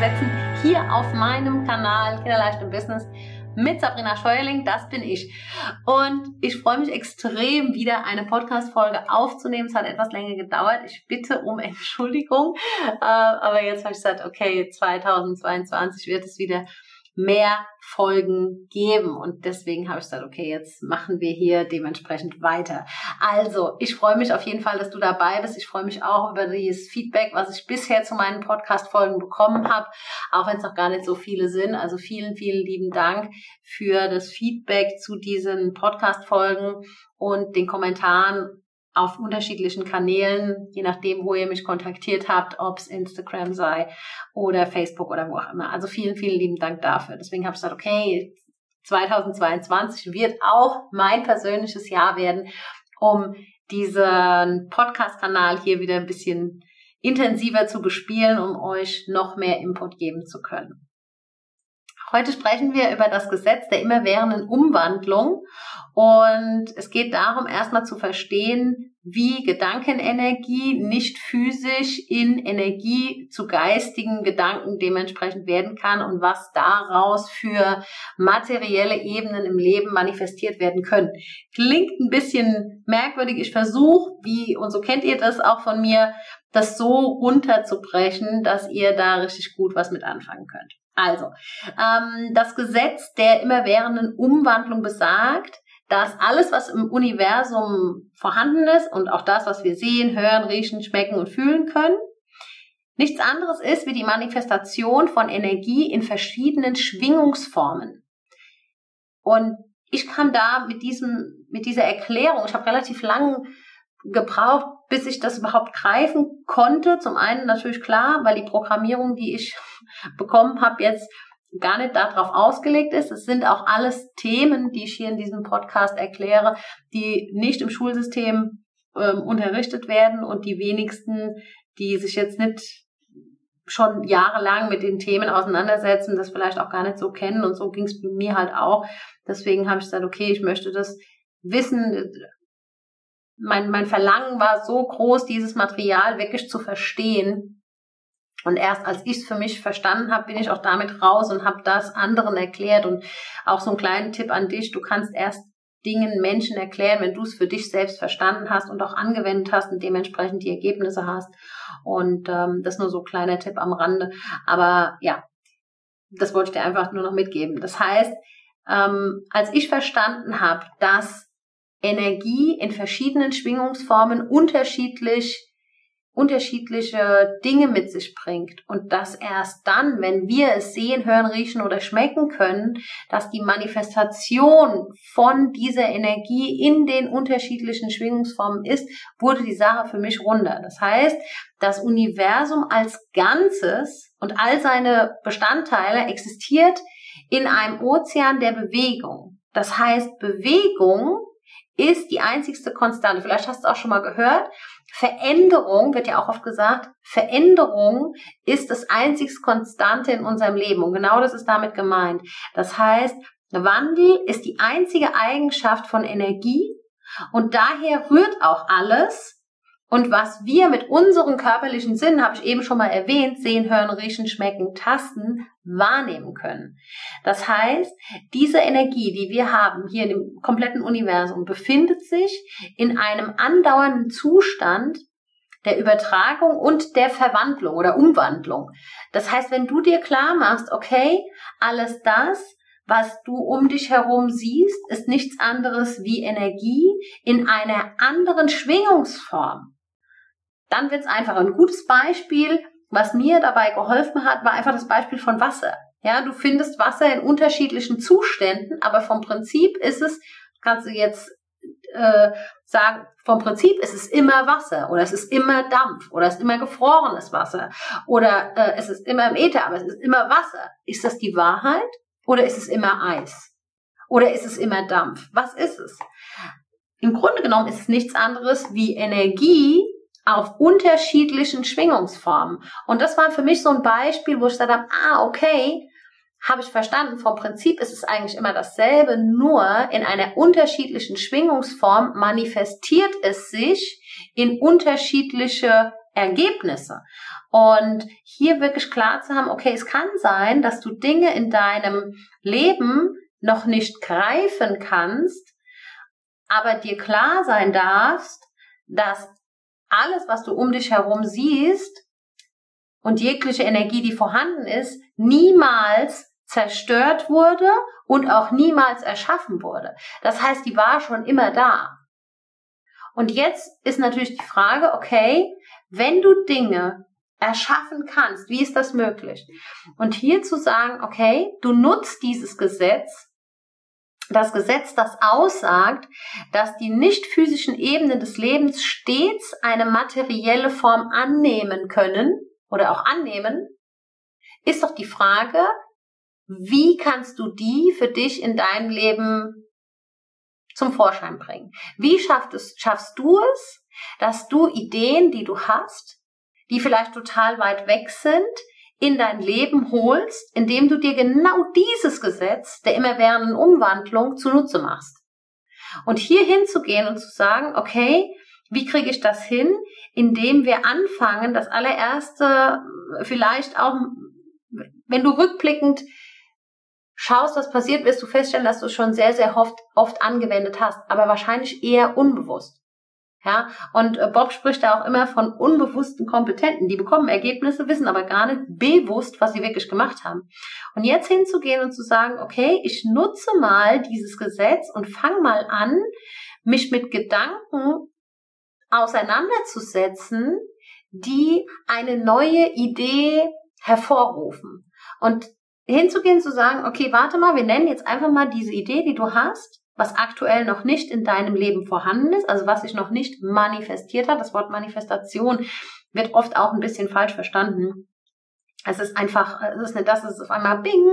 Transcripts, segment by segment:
Gesetzen hier auf meinem Kanal Kinderleicht im Business mit Sabrina Scheuerling, das bin ich. Und ich freue mich extrem, wieder eine Podcast-Folge aufzunehmen. Es hat etwas länger gedauert. Ich bitte um Entschuldigung. Äh, aber jetzt habe ich gesagt, okay, 2022 wird es wieder mehr Folgen geben. Und deswegen habe ich gesagt, okay, jetzt machen wir hier dementsprechend weiter. Also, ich freue mich auf jeden Fall, dass du dabei bist. Ich freue mich auch über dieses Feedback, was ich bisher zu meinen Podcast-Folgen bekommen habe, auch wenn es noch gar nicht so viele sind. Also vielen, vielen lieben Dank für das Feedback zu diesen Podcast-Folgen und den Kommentaren auf unterschiedlichen Kanälen, je nachdem, wo ihr mich kontaktiert habt, ob es Instagram sei oder Facebook oder wo auch immer. Also vielen, vielen lieben Dank dafür. Deswegen habe ich gesagt, okay, 2022 wird auch mein persönliches Jahr werden, um diesen Podcast-Kanal hier wieder ein bisschen intensiver zu bespielen, um euch noch mehr Input geben zu können. Heute sprechen wir über das Gesetz der immerwährenden Umwandlung und es geht darum, erstmal zu verstehen, wie Gedankenenergie nicht physisch in Energie zu geistigen Gedanken dementsprechend werden kann und was daraus für materielle Ebenen im Leben manifestiert werden können. Klingt ein bisschen merkwürdig. Ich versuche, wie, und so kennt ihr das auch von mir, das so runterzubrechen, dass ihr da richtig gut was mit anfangen könnt. Also, ähm, das Gesetz der immerwährenden Umwandlung besagt, dass alles, was im Universum vorhanden ist und auch das, was wir sehen, hören, riechen, schmecken und fühlen können, nichts anderes ist wie die Manifestation von Energie in verschiedenen Schwingungsformen. Und ich kann da mit diesem, mit dieser Erklärung, ich habe relativ lang gebraucht, bis ich das überhaupt greifen konnte. Zum einen natürlich klar, weil die Programmierung, die ich bekommen habe, jetzt gar nicht darauf ausgelegt ist. Es sind auch alles Themen, die ich hier in diesem Podcast erkläre, die nicht im Schulsystem ähm, unterrichtet werden und die wenigsten, die sich jetzt nicht schon jahrelang mit den Themen auseinandersetzen, das vielleicht auch gar nicht so kennen und so ging es mir halt auch. Deswegen habe ich gesagt, okay, ich möchte das wissen, mein, mein Verlangen war so groß, dieses Material wirklich zu verstehen. Und erst als ich es für mich verstanden habe, bin ich auch damit raus und habe das anderen erklärt. Und auch so einen kleinen Tipp an dich, du kannst erst Dingen, Menschen erklären, wenn du es für dich selbst verstanden hast und auch angewendet hast und dementsprechend die Ergebnisse hast. Und ähm, das nur so ein kleiner Tipp am Rande. Aber ja, das wollte ich dir einfach nur noch mitgeben. Das heißt, ähm, als ich verstanden habe, dass Energie in verschiedenen Schwingungsformen unterschiedlich unterschiedliche Dinge mit sich bringt und dass erst dann, wenn wir es sehen, hören, riechen oder schmecken können, dass die Manifestation von dieser Energie in den unterschiedlichen Schwingungsformen ist, wurde die Sache für mich runder. Das heißt, das Universum als Ganzes und all seine Bestandteile existiert in einem Ozean der Bewegung. Das heißt, Bewegung ist die einzigste Konstante. Vielleicht hast du auch schon mal gehört. Veränderung wird ja auch oft gesagt. Veränderung ist das einzigste Konstante in unserem Leben. Und genau das ist damit gemeint. Das heißt, Wandel ist die einzige Eigenschaft von Energie. Und daher rührt auch alles und was wir mit unseren körperlichen Sinnen, habe ich eben schon mal erwähnt, sehen, hören, riechen, schmecken, tasten, wahrnehmen können. Das heißt, diese Energie, die wir haben hier dem kompletten Universum, befindet sich in einem andauernden Zustand der Übertragung und der Verwandlung oder Umwandlung. Das heißt, wenn du dir klar machst, okay, alles das, was du um dich herum siehst, ist nichts anderes wie Energie in einer anderen Schwingungsform. Dann wird es einfach ein gutes Beispiel. Was mir dabei geholfen hat, war einfach das Beispiel von Wasser. Ja, du findest Wasser in unterschiedlichen Zuständen, aber vom Prinzip ist es, kannst du jetzt äh, sagen, vom Prinzip ist es immer Wasser oder es ist immer Dampf oder es ist immer gefrorenes Wasser oder äh, es ist immer im Äther, aber es ist immer Wasser. Ist das die Wahrheit oder ist es immer Eis? Oder ist es immer Dampf? Was ist es? Im Grunde genommen ist es nichts anderes wie Energie, auf unterschiedlichen Schwingungsformen. Und das war für mich so ein Beispiel, wo ich gesagt habe, ah, okay, habe ich verstanden. Vom Prinzip ist es eigentlich immer dasselbe, nur in einer unterschiedlichen Schwingungsform manifestiert es sich in unterschiedliche Ergebnisse. Und hier wirklich klar zu haben, okay, es kann sein, dass du Dinge in deinem Leben noch nicht greifen kannst, aber dir klar sein darfst, dass alles, was du um dich herum siehst und jegliche Energie, die vorhanden ist, niemals zerstört wurde und auch niemals erschaffen wurde. Das heißt, die war schon immer da. Und jetzt ist natürlich die Frage, okay, wenn du Dinge erschaffen kannst, wie ist das möglich? Und hier zu sagen, okay, du nutzt dieses Gesetz, das Gesetz, das aussagt, dass die nicht physischen Ebenen des Lebens stets eine materielle Form annehmen können oder auch annehmen, ist doch die Frage, wie kannst du die für dich in deinem Leben zum Vorschein bringen? Wie schaffst, es, schaffst du es, dass du Ideen, die du hast, die vielleicht total weit weg sind, in dein Leben holst, indem du dir genau dieses Gesetz der immerwährenden Umwandlung zunutze machst. Und hier hinzugehen und zu sagen, okay, wie kriege ich das hin, indem wir anfangen, das allererste vielleicht auch, wenn du rückblickend schaust, was passiert, wirst du feststellen, dass du es schon sehr, sehr oft, oft angewendet hast, aber wahrscheinlich eher unbewusst. Ja, und äh, Bob spricht da auch immer von unbewussten Kompetenten. Die bekommen Ergebnisse, wissen aber gar nicht bewusst, was sie wirklich gemacht haben. Und jetzt hinzugehen und zu sagen, okay, ich nutze mal dieses Gesetz und fang mal an, mich mit Gedanken auseinanderzusetzen, die eine neue Idee hervorrufen. Und hinzugehen, zu sagen, okay, warte mal, wir nennen jetzt einfach mal diese Idee, die du hast, was aktuell noch nicht in deinem Leben vorhanden ist, also was sich noch nicht manifestiert hat. Das Wort Manifestation wird oft auch ein bisschen falsch verstanden. Es ist einfach, es ist nicht das, es auf einmal Bing,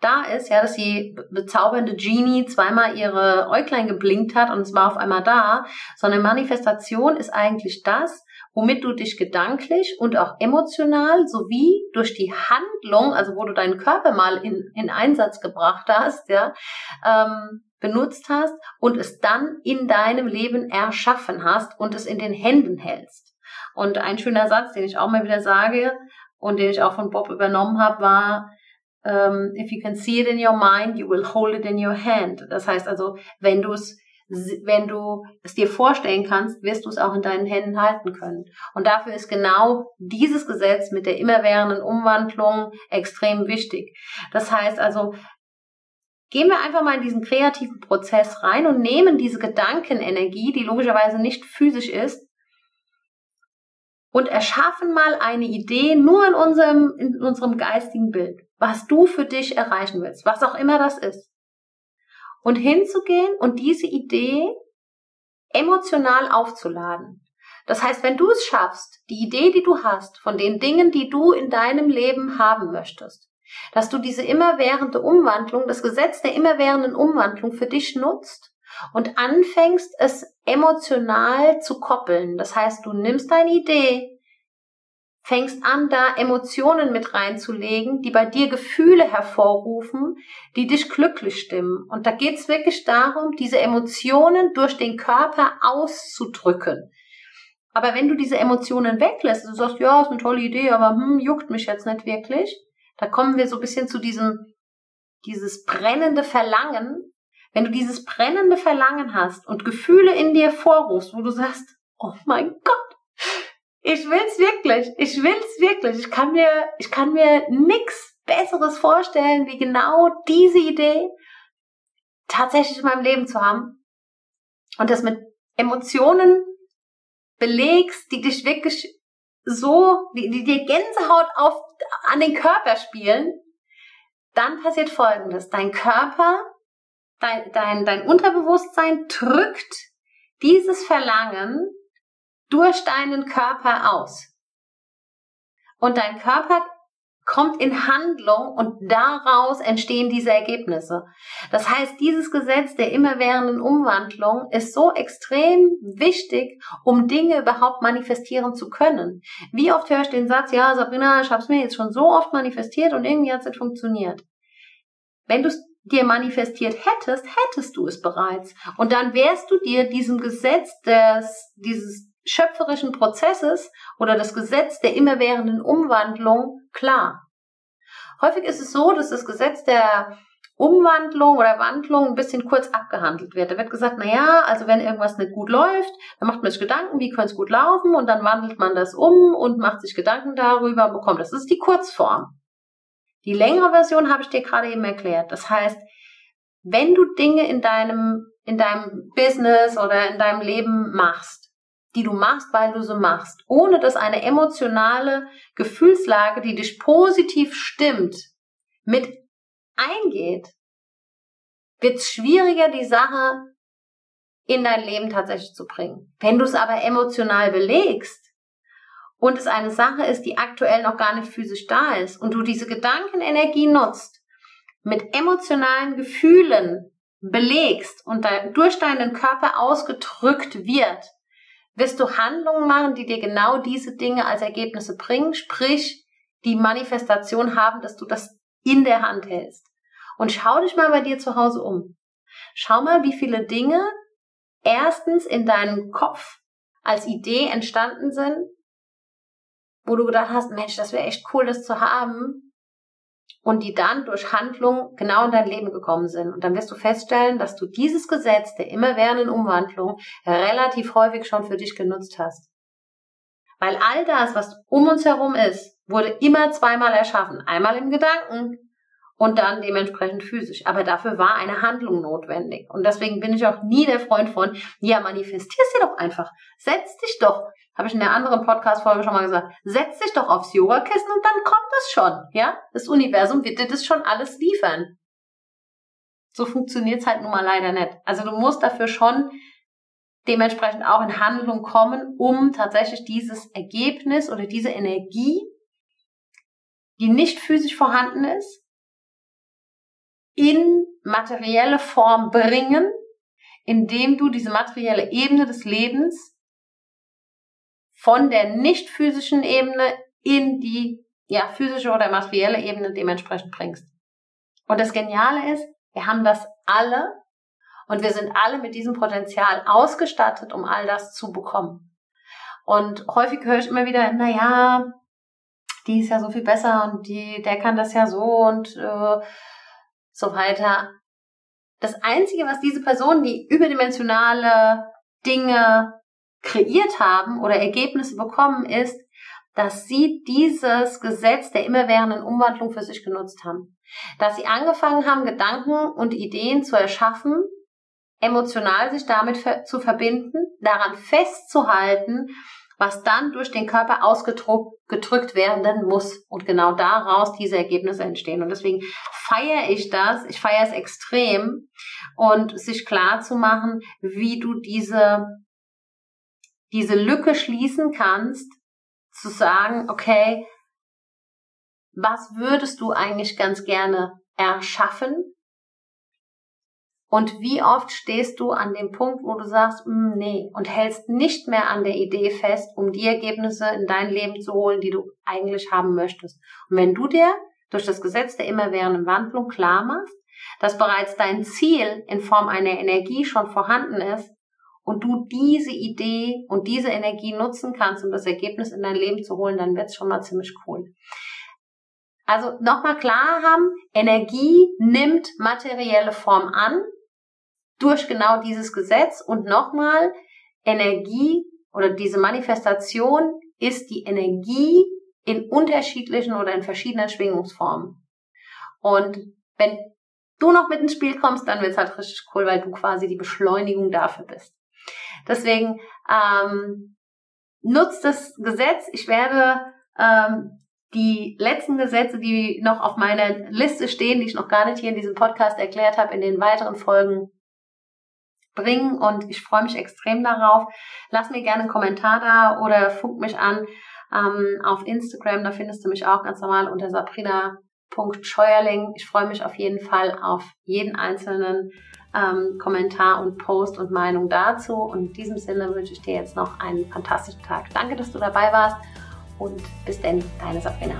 da ist, ja, dass die bezaubernde Genie zweimal ihre Äuglein geblinkt hat und es war auf einmal da, sondern Manifestation ist eigentlich das, womit du dich gedanklich und auch emotional sowie durch die Handlung, also wo du deinen Körper mal in, in Einsatz gebracht hast, ja, ähm, benutzt hast und es dann in deinem Leben erschaffen hast und es in den Händen hältst. Und ein schöner Satz, den ich auch mal wieder sage und den ich auch von Bob übernommen habe, war, ähm, if you can see it in your mind, you will hold it in your hand. Das heißt also, wenn du es wenn du es dir vorstellen kannst, wirst du es auch in deinen Händen halten können. Und dafür ist genau dieses Gesetz mit der immerwährenden Umwandlung extrem wichtig. Das heißt also, gehen wir einfach mal in diesen kreativen Prozess rein und nehmen diese Gedankenenergie, die logischerweise nicht physisch ist, und erschaffen mal eine Idee nur in unserem, in unserem geistigen Bild, was du für dich erreichen willst, was auch immer das ist und hinzugehen und diese Idee emotional aufzuladen. Das heißt, wenn du es schaffst, die Idee, die du hast, von den Dingen, die du in deinem Leben haben möchtest, dass du diese immerwährende Umwandlung, das Gesetz der immerwährenden Umwandlung für dich nutzt und anfängst, es emotional zu koppeln. Das heißt, du nimmst deine Idee, fängst an, da Emotionen mit reinzulegen, die bei dir Gefühle hervorrufen, die dich glücklich stimmen. Und da geht es wirklich darum, diese Emotionen durch den Körper auszudrücken. Aber wenn du diese Emotionen weglässt, du sagst, ja, ist eine tolle Idee, aber hm, juckt mich jetzt nicht wirklich, da kommen wir so ein bisschen zu diesem, dieses brennende Verlangen. Wenn du dieses brennende Verlangen hast und Gefühle in dir vorrufst, wo du sagst, oh mein Gott, ich will's wirklich. Ich will's wirklich. Ich kann mir, ich kann mir nix Besseres vorstellen, wie genau diese Idee tatsächlich in meinem Leben zu haben. Und das mit Emotionen belegst, die dich wirklich so, die, die Gänsehaut auf, an den Körper spielen, dann passiert Folgendes. Dein Körper, dein, dein, dein Unterbewusstsein drückt dieses Verlangen durch deinen Körper aus. Und dein Körper kommt in Handlung und daraus entstehen diese Ergebnisse. Das heißt, dieses Gesetz der immerwährenden Umwandlung ist so extrem wichtig, um Dinge überhaupt manifestieren zu können. Wie oft höre ich den Satz, ja, Sabrina, ich habe es mir jetzt schon so oft manifestiert und irgendwie hat es nicht funktioniert. Wenn du es dir manifestiert hättest, hättest du es bereits. Und dann wärst du dir diesem Gesetz des, dieses schöpferischen Prozesses oder das Gesetz der immerwährenden Umwandlung klar. Häufig ist es so, dass das Gesetz der Umwandlung oder Wandlung ein bisschen kurz abgehandelt wird. Da wird gesagt, na ja, also wenn irgendwas nicht gut läuft, dann macht man sich Gedanken, wie könnte es gut laufen und dann wandelt man das um und macht sich Gedanken darüber und bekommt. Das ist die Kurzform. Die längere Version habe ich dir gerade eben erklärt. Das heißt, wenn du Dinge in deinem, in deinem Business oder in deinem Leben machst, die du machst, weil du sie machst, ohne dass eine emotionale Gefühlslage, die dich positiv stimmt, mit eingeht, wird es schwieriger, die Sache in dein Leben tatsächlich zu bringen. Wenn du es aber emotional belegst und es eine Sache ist, die aktuell noch gar nicht physisch da ist und du diese Gedankenenergie nutzt, mit emotionalen Gefühlen belegst und durch deinen Körper ausgedrückt wird, wirst du Handlungen machen, die dir genau diese Dinge als Ergebnisse bringen, sprich die Manifestation haben, dass du das in der Hand hältst. Und schau dich mal bei dir zu Hause um. Schau mal, wie viele Dinge erstens in deinem Kopf als Idee entstanden sind, wo du gedacht hast, Mensch, das wäre echt cool, das zu haben. Und die dann durch Handlung genau in dein Leben gekommen sind. Und dann wirst du feststellen, dass du dieses Gesetz der immerwährenden Umwandlung relativ häufig schon für dich genutzt hast. Weil all das, was um uns herum ist, wurde immer zweimal erschaffen. Einmal im Gedanken und dann dementsprechend physisch. Aber dafür war eine Handlung notwendig. Und deswegen bin ich auch nie der Freund von, ja, manifestierst dir doch einfach. Setz dich doch, habe ich in der anderen Podcast-Folge schon mal gesagt, setz dich doch aufs Yogakissen und dann kommt es schon. Ja, das Universum wird dir das schon alles liefern. So funktioniert's halt nun mal leider nicht. Also du musst dafür schon dementsprechend auch in Handlung kommen, um tatsächlich dieses Ergebnis oder diese Energie, die nicht physisch vorhanden ist, in materielle Form bringen, indem du diese materielle Ebene des Lebens von der nicht physischen Ebene in die ja, physische oder materielle Ebene dementsprechend bringst. Und das Geniale ist, wir haben das alle und wir sind alle mit diesem Potenzial ausgestattet, um all das zu bekommen. Und häufig höre ich immer wieder, na ja, die ist ja so viel besser und die, der kann das ja so und äh, so weiter. Das Einzige, was diese Personen, die überdimensionale Dinge kreiert haben oder Ergebnisse bekommen, ist, dass sie dieses Gesetz der immerwährenden Umwandlung für sich genutzt haben. Dass sie angefangen haben, Gedanken und Ideen zu erschaffen, emotional sich damit zu verbinden, daran festzuhalten was dann durch den Körper ausgedrückt werden muss. Und genau daraus diese Ergebnisse entstehen. Und deswegen feiere ich das, ich feiere es extrem und sich klar zu machen, wie du diese, diese Lücke schließen kannst, zu sagen, okay, was würdest du eigentlich ganz gerne erschaffen? Und wie oft stehst du an dem Punkt, wo du sagst, mm, nee, und hältst nicht mehr an der Idee fest, um die Ergebnisse in dein Leben zu holen, die du eigentlich haben möchtest. Und wenn du dir durch das Gesetz der immerwährenden Wandlung klar machst, dass bereits dein Ziel in Form einer Energie schon vorhanden ist und du diese Idee und diese Energie nutzen kannst, um das Ergebnis in dein Leben zu holen, dann wird's schon mal ziemlich cool. Also nochmal klar haben, Energie nimmt materielle Form an durch genau dieses Gesetz und nochmal Energie oder diese Manifestation ist die Energie in unterschiedlichen oder in verschiedenen Schwingungsformen. Und wenn du noch mit ins Spiel kommst, dann wird es halt richtig cool, weil du quasi die Beschleunigung dafür bist. Deswegen ähm, nutzt das Gesetz. Ich werde ähm, die letzten Gesetze, die noch auf meiner Liste stehen, die ich noch gar nicht hier in diesem Podcast erklärt habe, in den weiteren Folgen bringen und ich freue mich extrem darauf. Lass mir gerne einen Kommentar da oder funk mich an ähm, auf Instagram, da findest du mich auch ganz normal unter sabrina.scheuerling. Ich freue mich auf jeden Fall auf jeden einzelnen ähm, Kommentar und Post und Meinung dazu. Und in diesem Sinne wünsche ich dir jetzt noch einen fantastischen Tag. Danke, dass du dabei warst und bis denn, deine Sabrina.